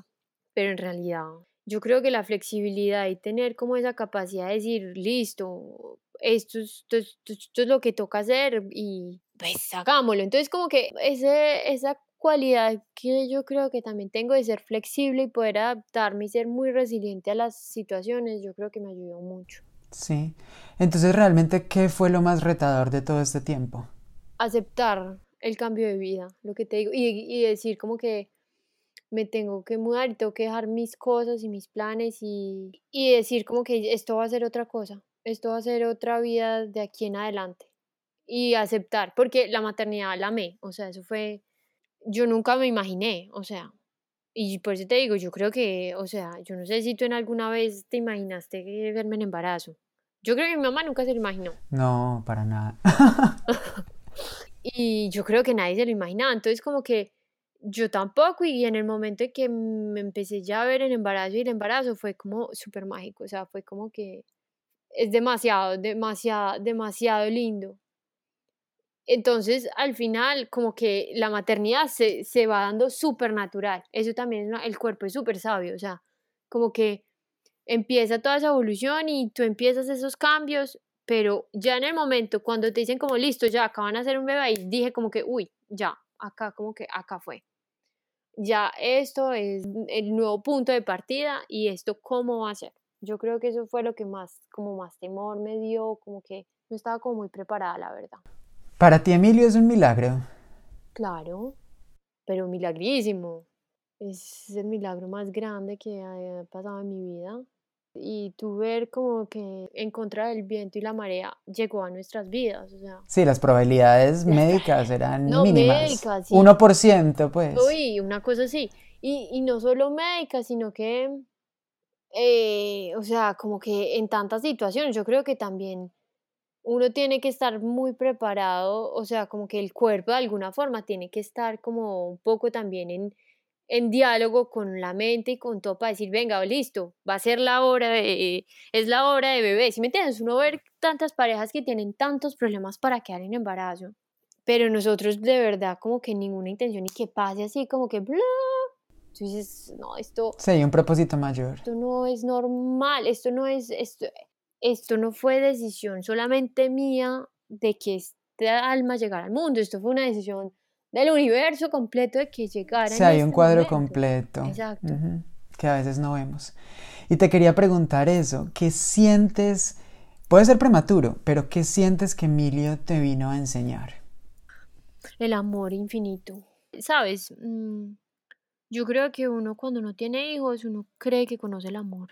pero en realidad yo creo que la flexibilidad y tener como esa capacidad de decir, listo, esto, esto, es lo que toca hacer y pues hagámoslo. Entonces como que ese, esa cualidad que yo creo que también tengo de ser flexible y poder adaptarme y ser muy resiliente a las situaciones, yo creo que me ayudó mucho. Sí. Entonces, realmente, ¿qué fue lo más retador de todo este tiempo? Aceptar el cambio de vida, lo que te digo, y, y decir como que me tengo que mudar y tengo que dejar mis cosas y mis planes y, y decir como que esto va a ser otra cosa, esto va a ser otra vida de aquí en adelante y aceptar, porque la maternidad la amé, o sea, eso fue, yo nunca me imaginé, o sea, y por eso te digo, yo creo que, o sea, yo no sé si tú en alguna vez te imaginaste verme en embarazo. Yo creo que mi mamá nunca se lo imaginó. No, para nada. y yo creo que nadie se lo imaginaba, entonces como que yo tampoco y en el momento en que me empecé ya a ver el embarazo y el embarazo fue como súper mágico, o sea, fue como que es demasiado, demasiado, demasiado lindo. Entonces, al final, como que la maternidad se, se va dando súper natural. Eso también, el cuerpo es súper sabio, o sea, como que empieza toda esa evolución y tú empiezas esos cambios, pero ya en el momento, cuando te dicen como, listo, ya acaban de hacer un bebé, y dije como que, uy, ya, acá, como que acá fue. Ya esto es el nuevo punto de partida y esto cómo va a ser. Yo creo que eso fue lo que más, como más temor me dio, como que no estaba como muy preparada, la verdad. Para ti, Emilio, es un milagro. Claro, pero milagrísimo. Es el milagro más grande que ha pasado en mi vida. Y tú ver como que en contra del viento y la marea llegó a nuestras vidas. O sea. Sí, las probabilidades médicas eran no, mínimas. Médicas, sí. 1%, pues. Uy, una cosa así. Y, y no solo médicas, sino que, eh, o sea, como que en tantas situaciones, yo creo que también uno tiene que estar muy preparado, o sea, como que el cuerpo de alguna forma tiene que estar como un poco también en, en diálogo con la mente y con todo para decir, venga, listo, va a ser la hora de, es la hora de bebé. Si me entiendes, uno ver tantas parejas que tienen tantos problemas para quedar en embarazo, pero nosotros de verdad como que ninguna intención y que pase así como que bla. Tú dices, no, esto... Sí, un propósito mayor. Esto no es normal, esto no es, esto, esto no fue decisión solamente mía de que este alma llegara al mundo, esto fue una decisión del universo completo de que llegara. Sí, hay un este cuadro completo. Exacto. que a veces no vemos. Y te quería preguntar eso, ¿qué sientes? Puede ser prematuro, pero ¿qué sientes que Emilio te vino a enseñar? El amor infinito. Sabes, mm, yo creo que uno cuando no tiene hijos, uno cree que conoce el amor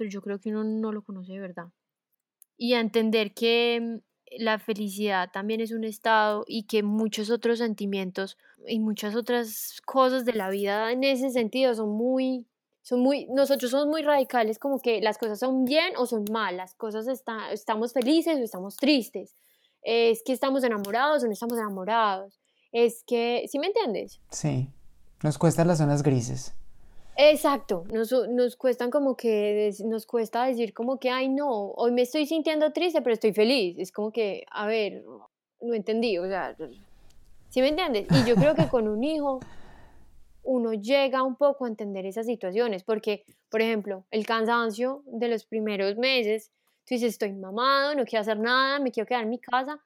pero yo creo que uno no lo conoce de verdad. Y a entender que mm, la felicidad también es un estado y que muchos otros sentimientos y muchas otras cosas de la vida en ese sentido son muy son muy nosotros somos muy radicales como que las cosas son bien o son mal, las cosas está, estamos felices o estamos tristes. Es que estamos enamorados o no estamos enamorados. Es que, ¿sí me entiendes? Sí. Nos cuestan las zonas grises. Exacto, nos, nos cuestan como que, nos cuesta decir como que, ay no, hoy me estoy sintiendo triste, pero estoy feliz. Es como que, a ver, no entendí, o sea, ¿sí me entiendes? Y yo creo que con un hijo uno llega un poco a entender esas situaciones, porque, por ejemplo, el cansancio de los primeros meses, tú dices, estoy mamado, no quiero hacer nada, me quiero quedar en mi casa,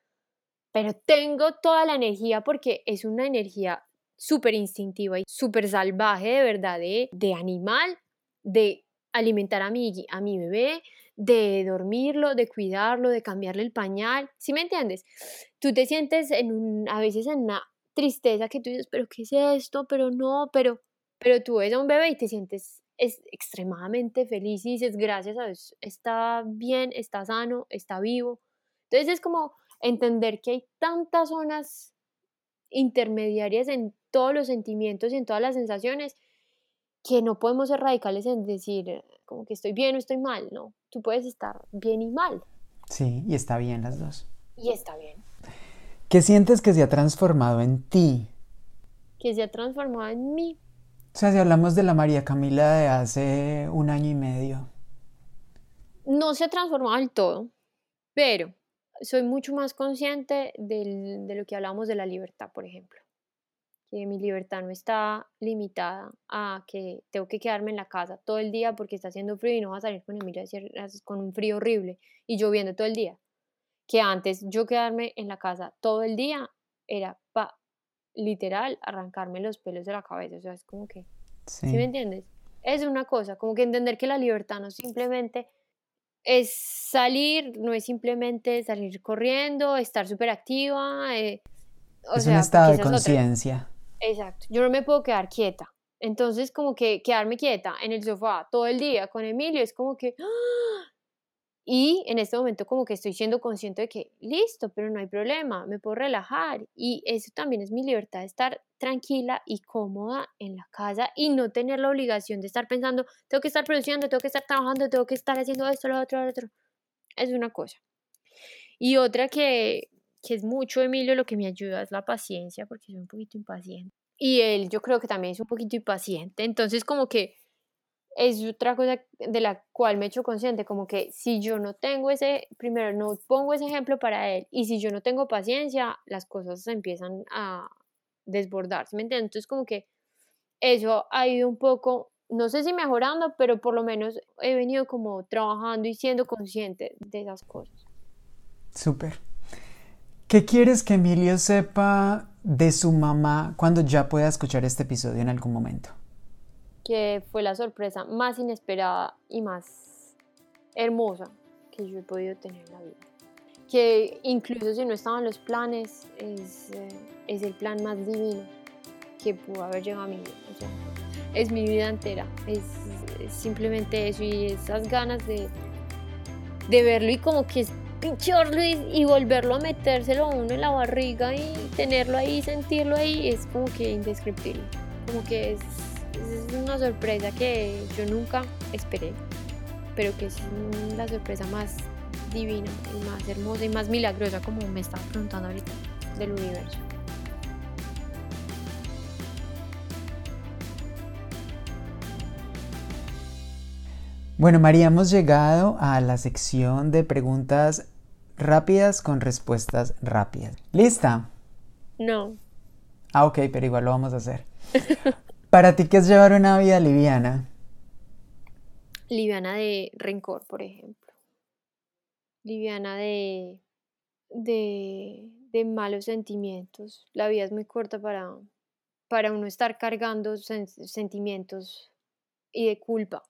pero tengo toda la energía porque es una energía súper instintiva y súper salvaje de verdad, de, animal, de alimentar a mi, a mi bebé, de dormirlo, de cuidarlo, de cambiarle el pañal, ¿sí me entiendes? Tú te sientes en a veces en una tristeza que tú dices, pero ¿qué es esto? Pero no, pero, pero tú ves a un bebé y te sientes es extremadamente feliz y dices, gracias a Dios, está bien, está sano, está vivo. Entonces es como entender que hay tantas zonas intermediarias en todos los sentimientos y en todas las sensaciones, que no podemos ser radicales en decir como que estoy bien o estoy mal, no, tú puedes estar bien y mal. Sí, y está bien las dos. Y está bien. ¿Qué sientes que se ha transformado en ti? Que se ha transformado en mí. O sea, si hablamos de la María Camila de hace un año y medio. No se ha transformado del todo, pero soy mucho más consciente de lo que hablamos de la libertad, por ejemplo que mi libertad no está limitada a que tengo que quedarme en la casa todo el día porque está haciendo frío y no va a salir con Emilia con un frío horrible y lloviendo todo el día. Que antes yo quedarme en la casa todo el día era literal arrancarme los pelos de la cabeza, o sea, es como que, ¿sí, me entiendes? Es una cosa, como que entender que la libertad no simplemente es salir, no es simplemente salir corriendo, estar súper activa. Eh, es un estado de conciencia. Exacto, yo no me puedo quedar quieta. Entonces, como que quedarme quieta en el sofá todo el día con Emilio es como que, ¡ah! Y en este momento como que estoy siendo consciente de que, listo, pero no hay problema, me puedo relajar. Y eso también es mi libertad de estar tranquila y cómoda en la casa y no tener la obligación de estar pensando, tengo que estar produciendo, tengo que estar trabajando, tengo que estar haciendo esto, lo otro, lo otro. Es una cosa. Y otra que, que es mucho, Emilio, lo que me ayuda es la paciencia, porque soy un poquito impaciente. Y él yo creo que también es un poquito impaciente. Entonces como que es otra cosa de la cual me he hecho consciente, como que si yo no tengo ese, primero no pongo ese ejemplo para él, y si yo no tengo paciencia, las cosas se empiezan a desbordarse, ¿me entiendes? Entonces como que eso ha ido un poco, no sé si mejorando, pero por lo menos he venido como trabajando y siendo consciente de esas cosas. Súper. ¿Qué quieres que Emilio sepa de su mamá cuando ya pueda escuchar este episodio en algún momento? Que fue la sorpresa más inesperada y más hermosa que yo he podido tener en la vida. Que incluso si no estaban los planes, es, eh, es el plan más divino que pudo haber llegado a mi vida. es mi vida entera, es, simplemente eso y esas ganas de, de verlo y como que es pincharlo y, y, volverlo a metérselo a uno en la barriga y tenerlo ahí, sentirlo ahí, es como que indescriptible. Como que es es una sorpresa que yo nunca esperé, pero que es la sorpresa más divina y más hermosa y más milagrosa, como me estaba preguntando ahorita, del universo. Bueno, María, hemos llegado a la sección de preguntas rápidas con respuestas rápidas. ¿Lista? No. Ah, ok, pero igual lo vamos a hacer. ¿Para ti qué es llevar una vida liviana? Liviana de rencor, por ejemplo. Liviana de, de, malos sentimientos. La vida es muy corta para, para uno estar cargando sentimientos y de culpa.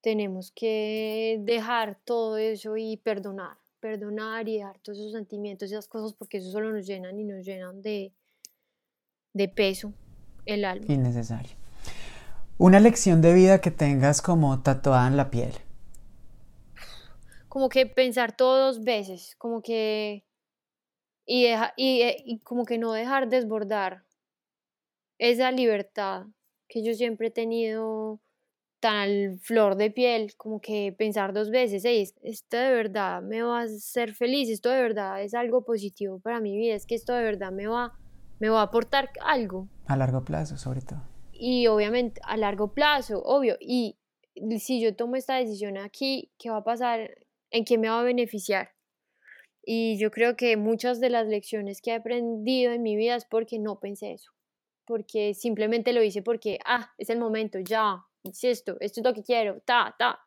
Tenemos que dejar todo eso y perdonar, perdonar y dejar todos esos sentimientos y esas cosas porque eso solo nos llenan y nos llenan de, de peso el alma. Innecesario. Una lección de vida que tengas como tatuada en la piel. Como que pensar todo dos veces, como que... Y, y, eh, y como que no dejar desbordar esa libertad que yo siempre he tenido tan al flor de piel, como que pensar dos veces, hey, esto de verdad me va a hacer feliz, esto de verdad es algo positivo para mi vida, es que esto de verdad me va me va a aportar algo. A largo plazo, sobre todo. Y obviamente a largo plazo, obvio. Y si yo tomo esta decisión aquí, ¿qué va a pasar? ¿En qué me va a beneficiar? Y yo creo que muchas de las lecciones que he aprendido en mi vida es porque no pensé eso. Porque simplemente lo hice porque, ah, es el momento, ya, es esto, esto es lo que quiero, ta, ta.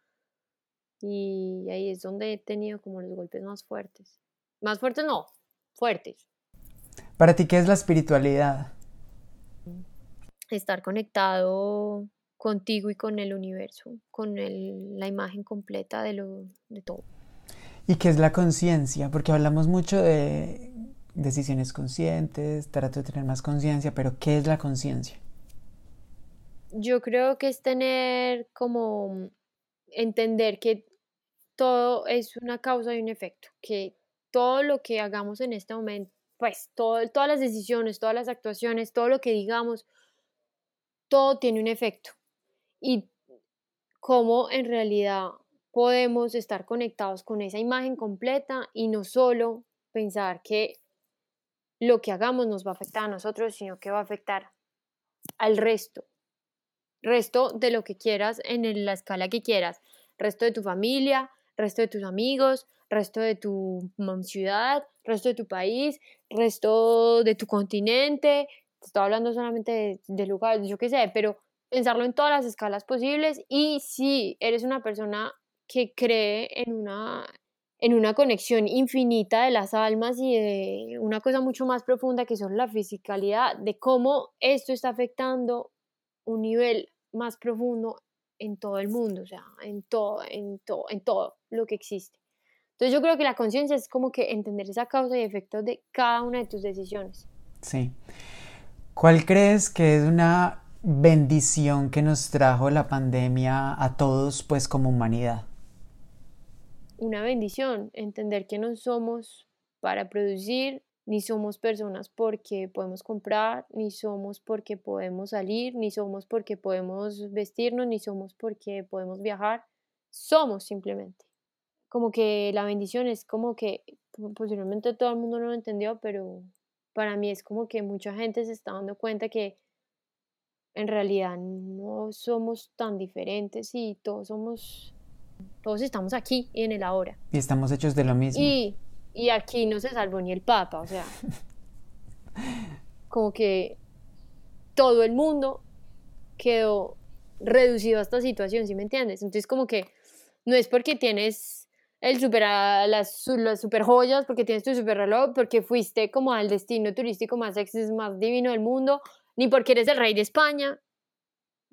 Y ahí es donde he tenido como los golpes más fuertes. Más fuertes no, fuertes. Para ti, ¿qué es la espiritualidad? Estar conectado contigo y con el universo, con la imagen completa de, lo, de todo. ¿Y qué es la conciencia? Porque hablamos mucho de decisiones conscientes, trato de tener más conciencia, pero ¿qué es la conciencia? Yo creo que es tener como entender que todo es una causa y un efecto, que todo lo que hagamos en este momento pues todas las decisiones, todas las actuaciones, todo lo que digamos, todo tiene un efecto. Y cómo en realidad podemos estar conectados con esa imagen completa y no solo pensar que lo que hagamos nos va a afectar a nosotros, sino que va a afectar al resto. Resto de lo que quieras en la escala que quieras. Resto de tu familia, resto de tus amigos, resto de tu ciudad, resto de tu país, resto de tu continente. Te estoy hablando solamente de, de lugares, yo qué sé, pero pensarlo en todas las escalas posibles y si eres una persona que cree en una en una conexión infinita de las almas y de una cosa mucho más profunda que son la fisicalidad, de cómo esto está afectando un nivel más profundo en todo el mundo, o sea, en todo, en todo, en todo lo que existe. Entonces yo creo que la conciencia es como que entender esa causa y efecto de cada una de tus decisiones. Sí. ¿Cuál crees que es una bendición que nos trajo la pandemia a todos, pues como humanidad? una bendición entender que no somos para producir, ni somos personas porque podemos comprar, ni somos porque podemos salir, ni somos porque podemos vestirnos, ni somos porque podemos viajar. Somos simplemente. Como que la bendición es como que posiblemente todo el mundo no lo entendió, pero para mí es como que mucha gente se está dando cuenta que en realidad no somos tan diferentes y todos somos todos estamos aquí y en el ahora. Y estamos hechos de lo mismo. Y, y aquí no se salvó ni el Papa, o sea, como que todo el mundo quedó reducido a esta situación, ¿sí me entiendes? Entonces como que no es porque tienes el super, las, las super joyas, porque tienes tu super reloj, porque fuiste como al destino turístico más sexy, más divino del mundo, ni porque eres el rey de España,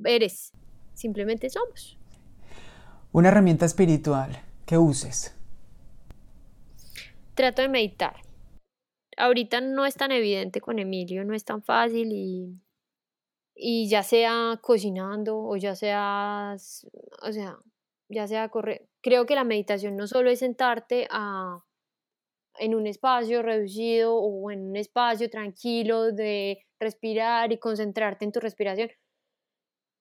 eres, simplemente somos. Una herramienta espiritual que uses. Trato de meditar. Ahorita no es tan evidente con Emilio, no es tan fácil y, y ya sea cocinando o ya sea, o sea, ya sea correr. Creo que la meditación no solo es sentarte a, en un espacio reducido o en un espacio tranquilo de respirar y concentrarte en tu respiración,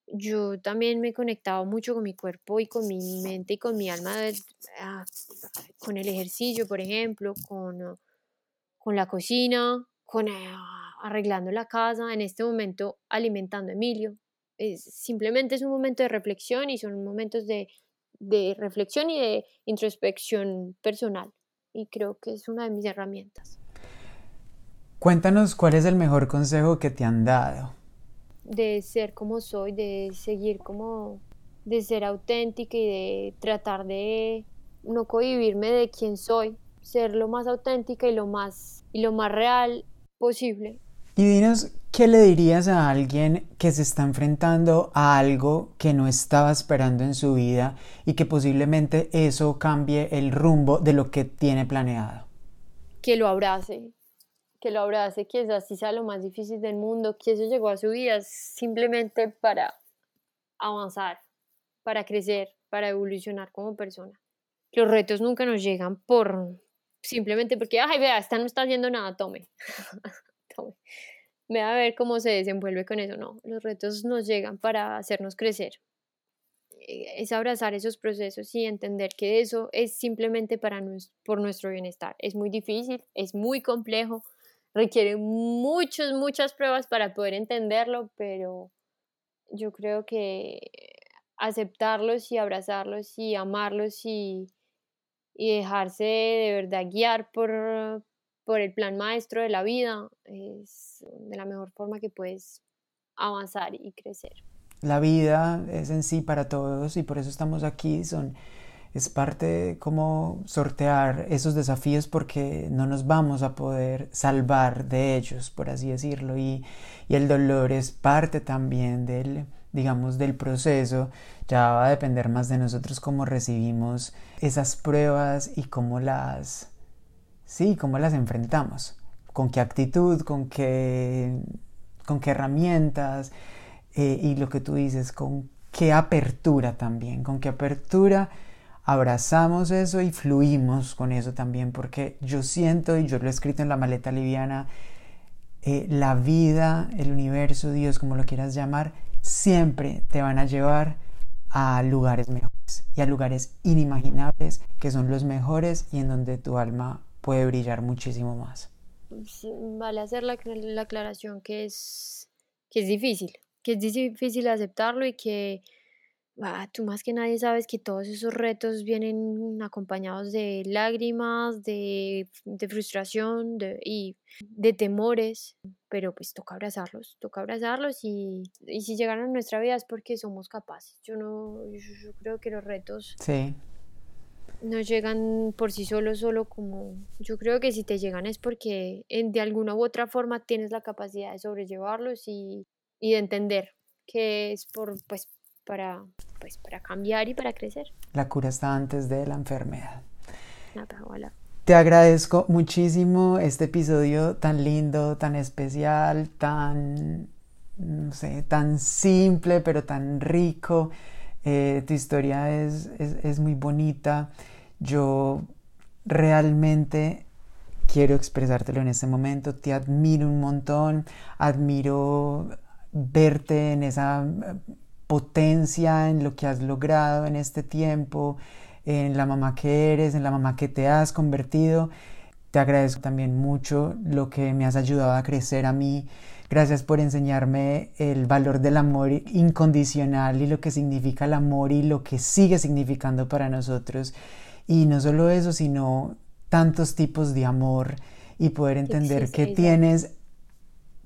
yo también me he conectado mucho con mi cuerpo y con mi mente y con mi alma, ah, con el ejercicio, por ejemplo, con, ah, con la cocina, con ah, arreglando la casa, en este momento alimentando a Emilio. Es, simplemente es un momento de reflexión y son momentos de, de reflexión y de introspección personal. Y creo que es una de mis herramientas. Cuéntanos cuál es el mejor consejo que te han dado de ser como soy, de seguir como, de ser auténtica y de tratar de no cohibirme de quién soy, ser lo más auténtica y lo más, y lo más real posible. Y dinos, ¿qué le dirías a alguien que se está enfrentando a algo que no estaba esperando en su vida y que posiblemente eso cambie el rumbo de lo que tiene planeado? Que lo abrace, que lo abrace, que es así sea lo más difícil del mundo, que eso llegó a su vida simplemente para avanzar, para crecer, para evolucionar como persona. Los retos nunca nos llegan por simplemente porque, ay, vea, esta no está haciendo nada, tome. tome. Ve a ver cómo se desenvuelve con eso. No, los retos nos llegan para hacernos crecer. Eh, es abrazar esos procesos y entender que eso es simplemente para por nuestro bienestar. Es muy difícil, es muy complejo, requiere muchas, muchas pruebas para poder entenderlo, pero yo creo que aceptarlos y abrazarlos y amarlos y, dejarse de verdad guiar por, por el plan maestro de la vida es de la mejor forma que puedes avanzar y crecer. La vida es en sí para todos y por eso estamos aquí. Son es parte de cómo sortear esos desafíos porque no nos vamos a poder salvar de ellos, por así decirlo, y, el dolor es parte también del, digamos, del proceso, ya va a depender más de nosotros cómo recibimos esas pruebas y cómo las, sí, cómo las enfrentamos, con qué actitud, con qué, con qué herramientas, eh, y lo que tú dices, con qué apertura también, con qué apertura abrazamos eso y fluimos con eso también, porque yo siento, y yo lo he escrito en la maleta liviana, eh, la vida, el universo, Dios, como lo quieras llamar, siempre te van a llevar a lugares mejores y a lugares inimaginables que son los mejores y en donde tu alma puede brillar muchísimo más. Vale hacer la, la aclaración que es, que es difícil, que es difícil aceptarlo y que Ah, tú más que nadie sabes que todos esos retos vienen acompañados de lágrimas, de, frustración y de temores, pero pues toca abrazarlos, toca abrazarlos y, si llegan a nuestra vida es porque somos capaces. Yo no, yo, creo que los retos... Sí. No llegan por sí solos, solo como yo creo que si te llegan es porque en, de alguna u otra forma tienes la capacidad de sobrellevarlos y, y de entender que es por pues para pues para cambiar y para crecer. La cura está antes de la enfermedad. Nada, Te agradezco muchísimo este episodio tan lindo, tan especial, tan no sé, tan simple pero tan rico. Eh, tu historia es, es, muy bonita. Yo realmente quiero expresártelo en este momento. Te admiro un montón. Admiro verte en esa eh, potencia, en lo que has logrado en este tiempo, en la mamá que eres, en la mamá que te has convertido. Te agradezco también mucho lo que me has ayudado a crecer a mí Gracias por enseñarme el valor del amor incondicional y lo que significa el amor y lo que sigue significando para nosotros. Y no solo eso, sino tantos tipos de amor y poder entender que tienes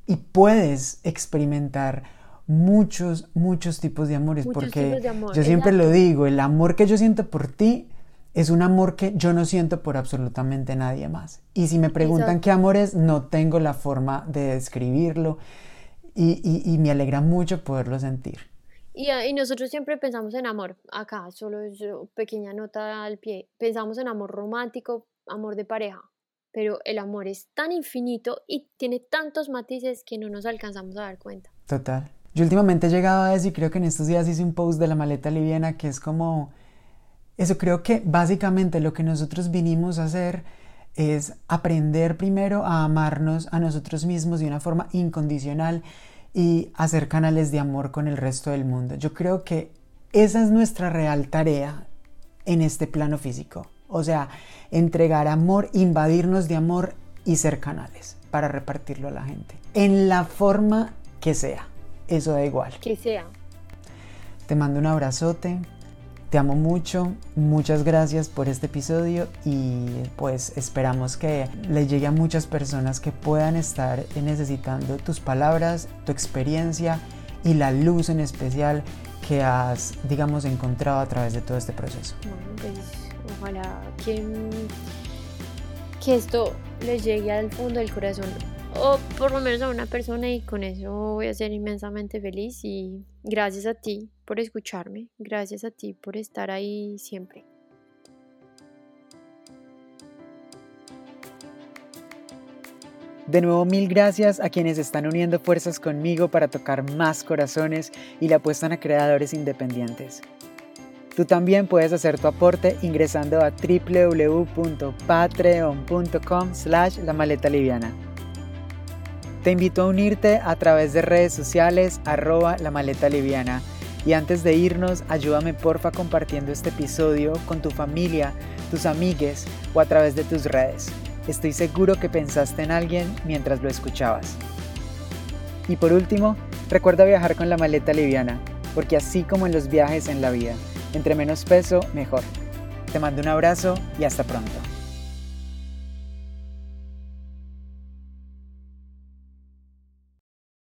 y puedes experimentar muchos, muchos tipos de amores. porque yo siempre lo digo, el amor que yo siento por ti es un amor que yo no siento por absolutamente nadie más. Y si me preguntan qué amor es, no tengo la forma de describirlo y, me alegra mucho poderlo sentir. Y, y, nosotros siempre pensamos en amor, acá solo pequeña nota al pie, pensamos en amor romántico, amor de pareja, pero el amor es tan infinito y tiene tantos matices que no nos alcanzamos a dar cuenta. Total. Yo últimamente he llegado a decir, creo que en estos días hice un post de la maleta liviana que es como eso creo que básicamente lo que nosotros vinimos a hacer es aprender primero a amarnos a nosotros mismos de una forma incondicional y hacer canales de amor con el resto del mundo. Yo creo que esa es nuestra real tarea en este plano físico. O sea, entregar amor, invadirnos de amor y ser canales para repartirlo a la gente. En la forma que sea. Eso da igual. Que sea. Te mando un abrazote. Te amo mucho, muchas gracias por este episodio y pues esperamos que le llegue a muchas personas que puedan estar necesitando tus palabras, tu experiencia y la luz en especial que has, digamos, encontrado a través de todo este proceso. Pues, ojalá que, que esto les llegue al fondo del corazón o por lo menos a una persona y con eso voy a ser inmensamente feliz y gracias a ti por escucharme, gracias a ti por estar ahí siempre. De nuevo, mil gracias a quienes están uniendo fuerzas conmigo para tocar más corazones y le apuestan a creadores independientes. Tú también puedes hacer tu aporte ingresando a www.patreon.com slash la maleta liviana. Te invito a unirte a través de redes sociales arroba la maleta liviana. Y antes de irnos, ayúdame porfa compartiendo este episodio con tu familia, tus amigues o a través de tus redes. Estoy seguro que pensaste en alguien mientras lo escuchabas. Y por último, recuerda viajar con la maleta liviana, porque así como en los viajes en la vida, entre menos peso, mejor. Te mando un abrazo y hasta pronto.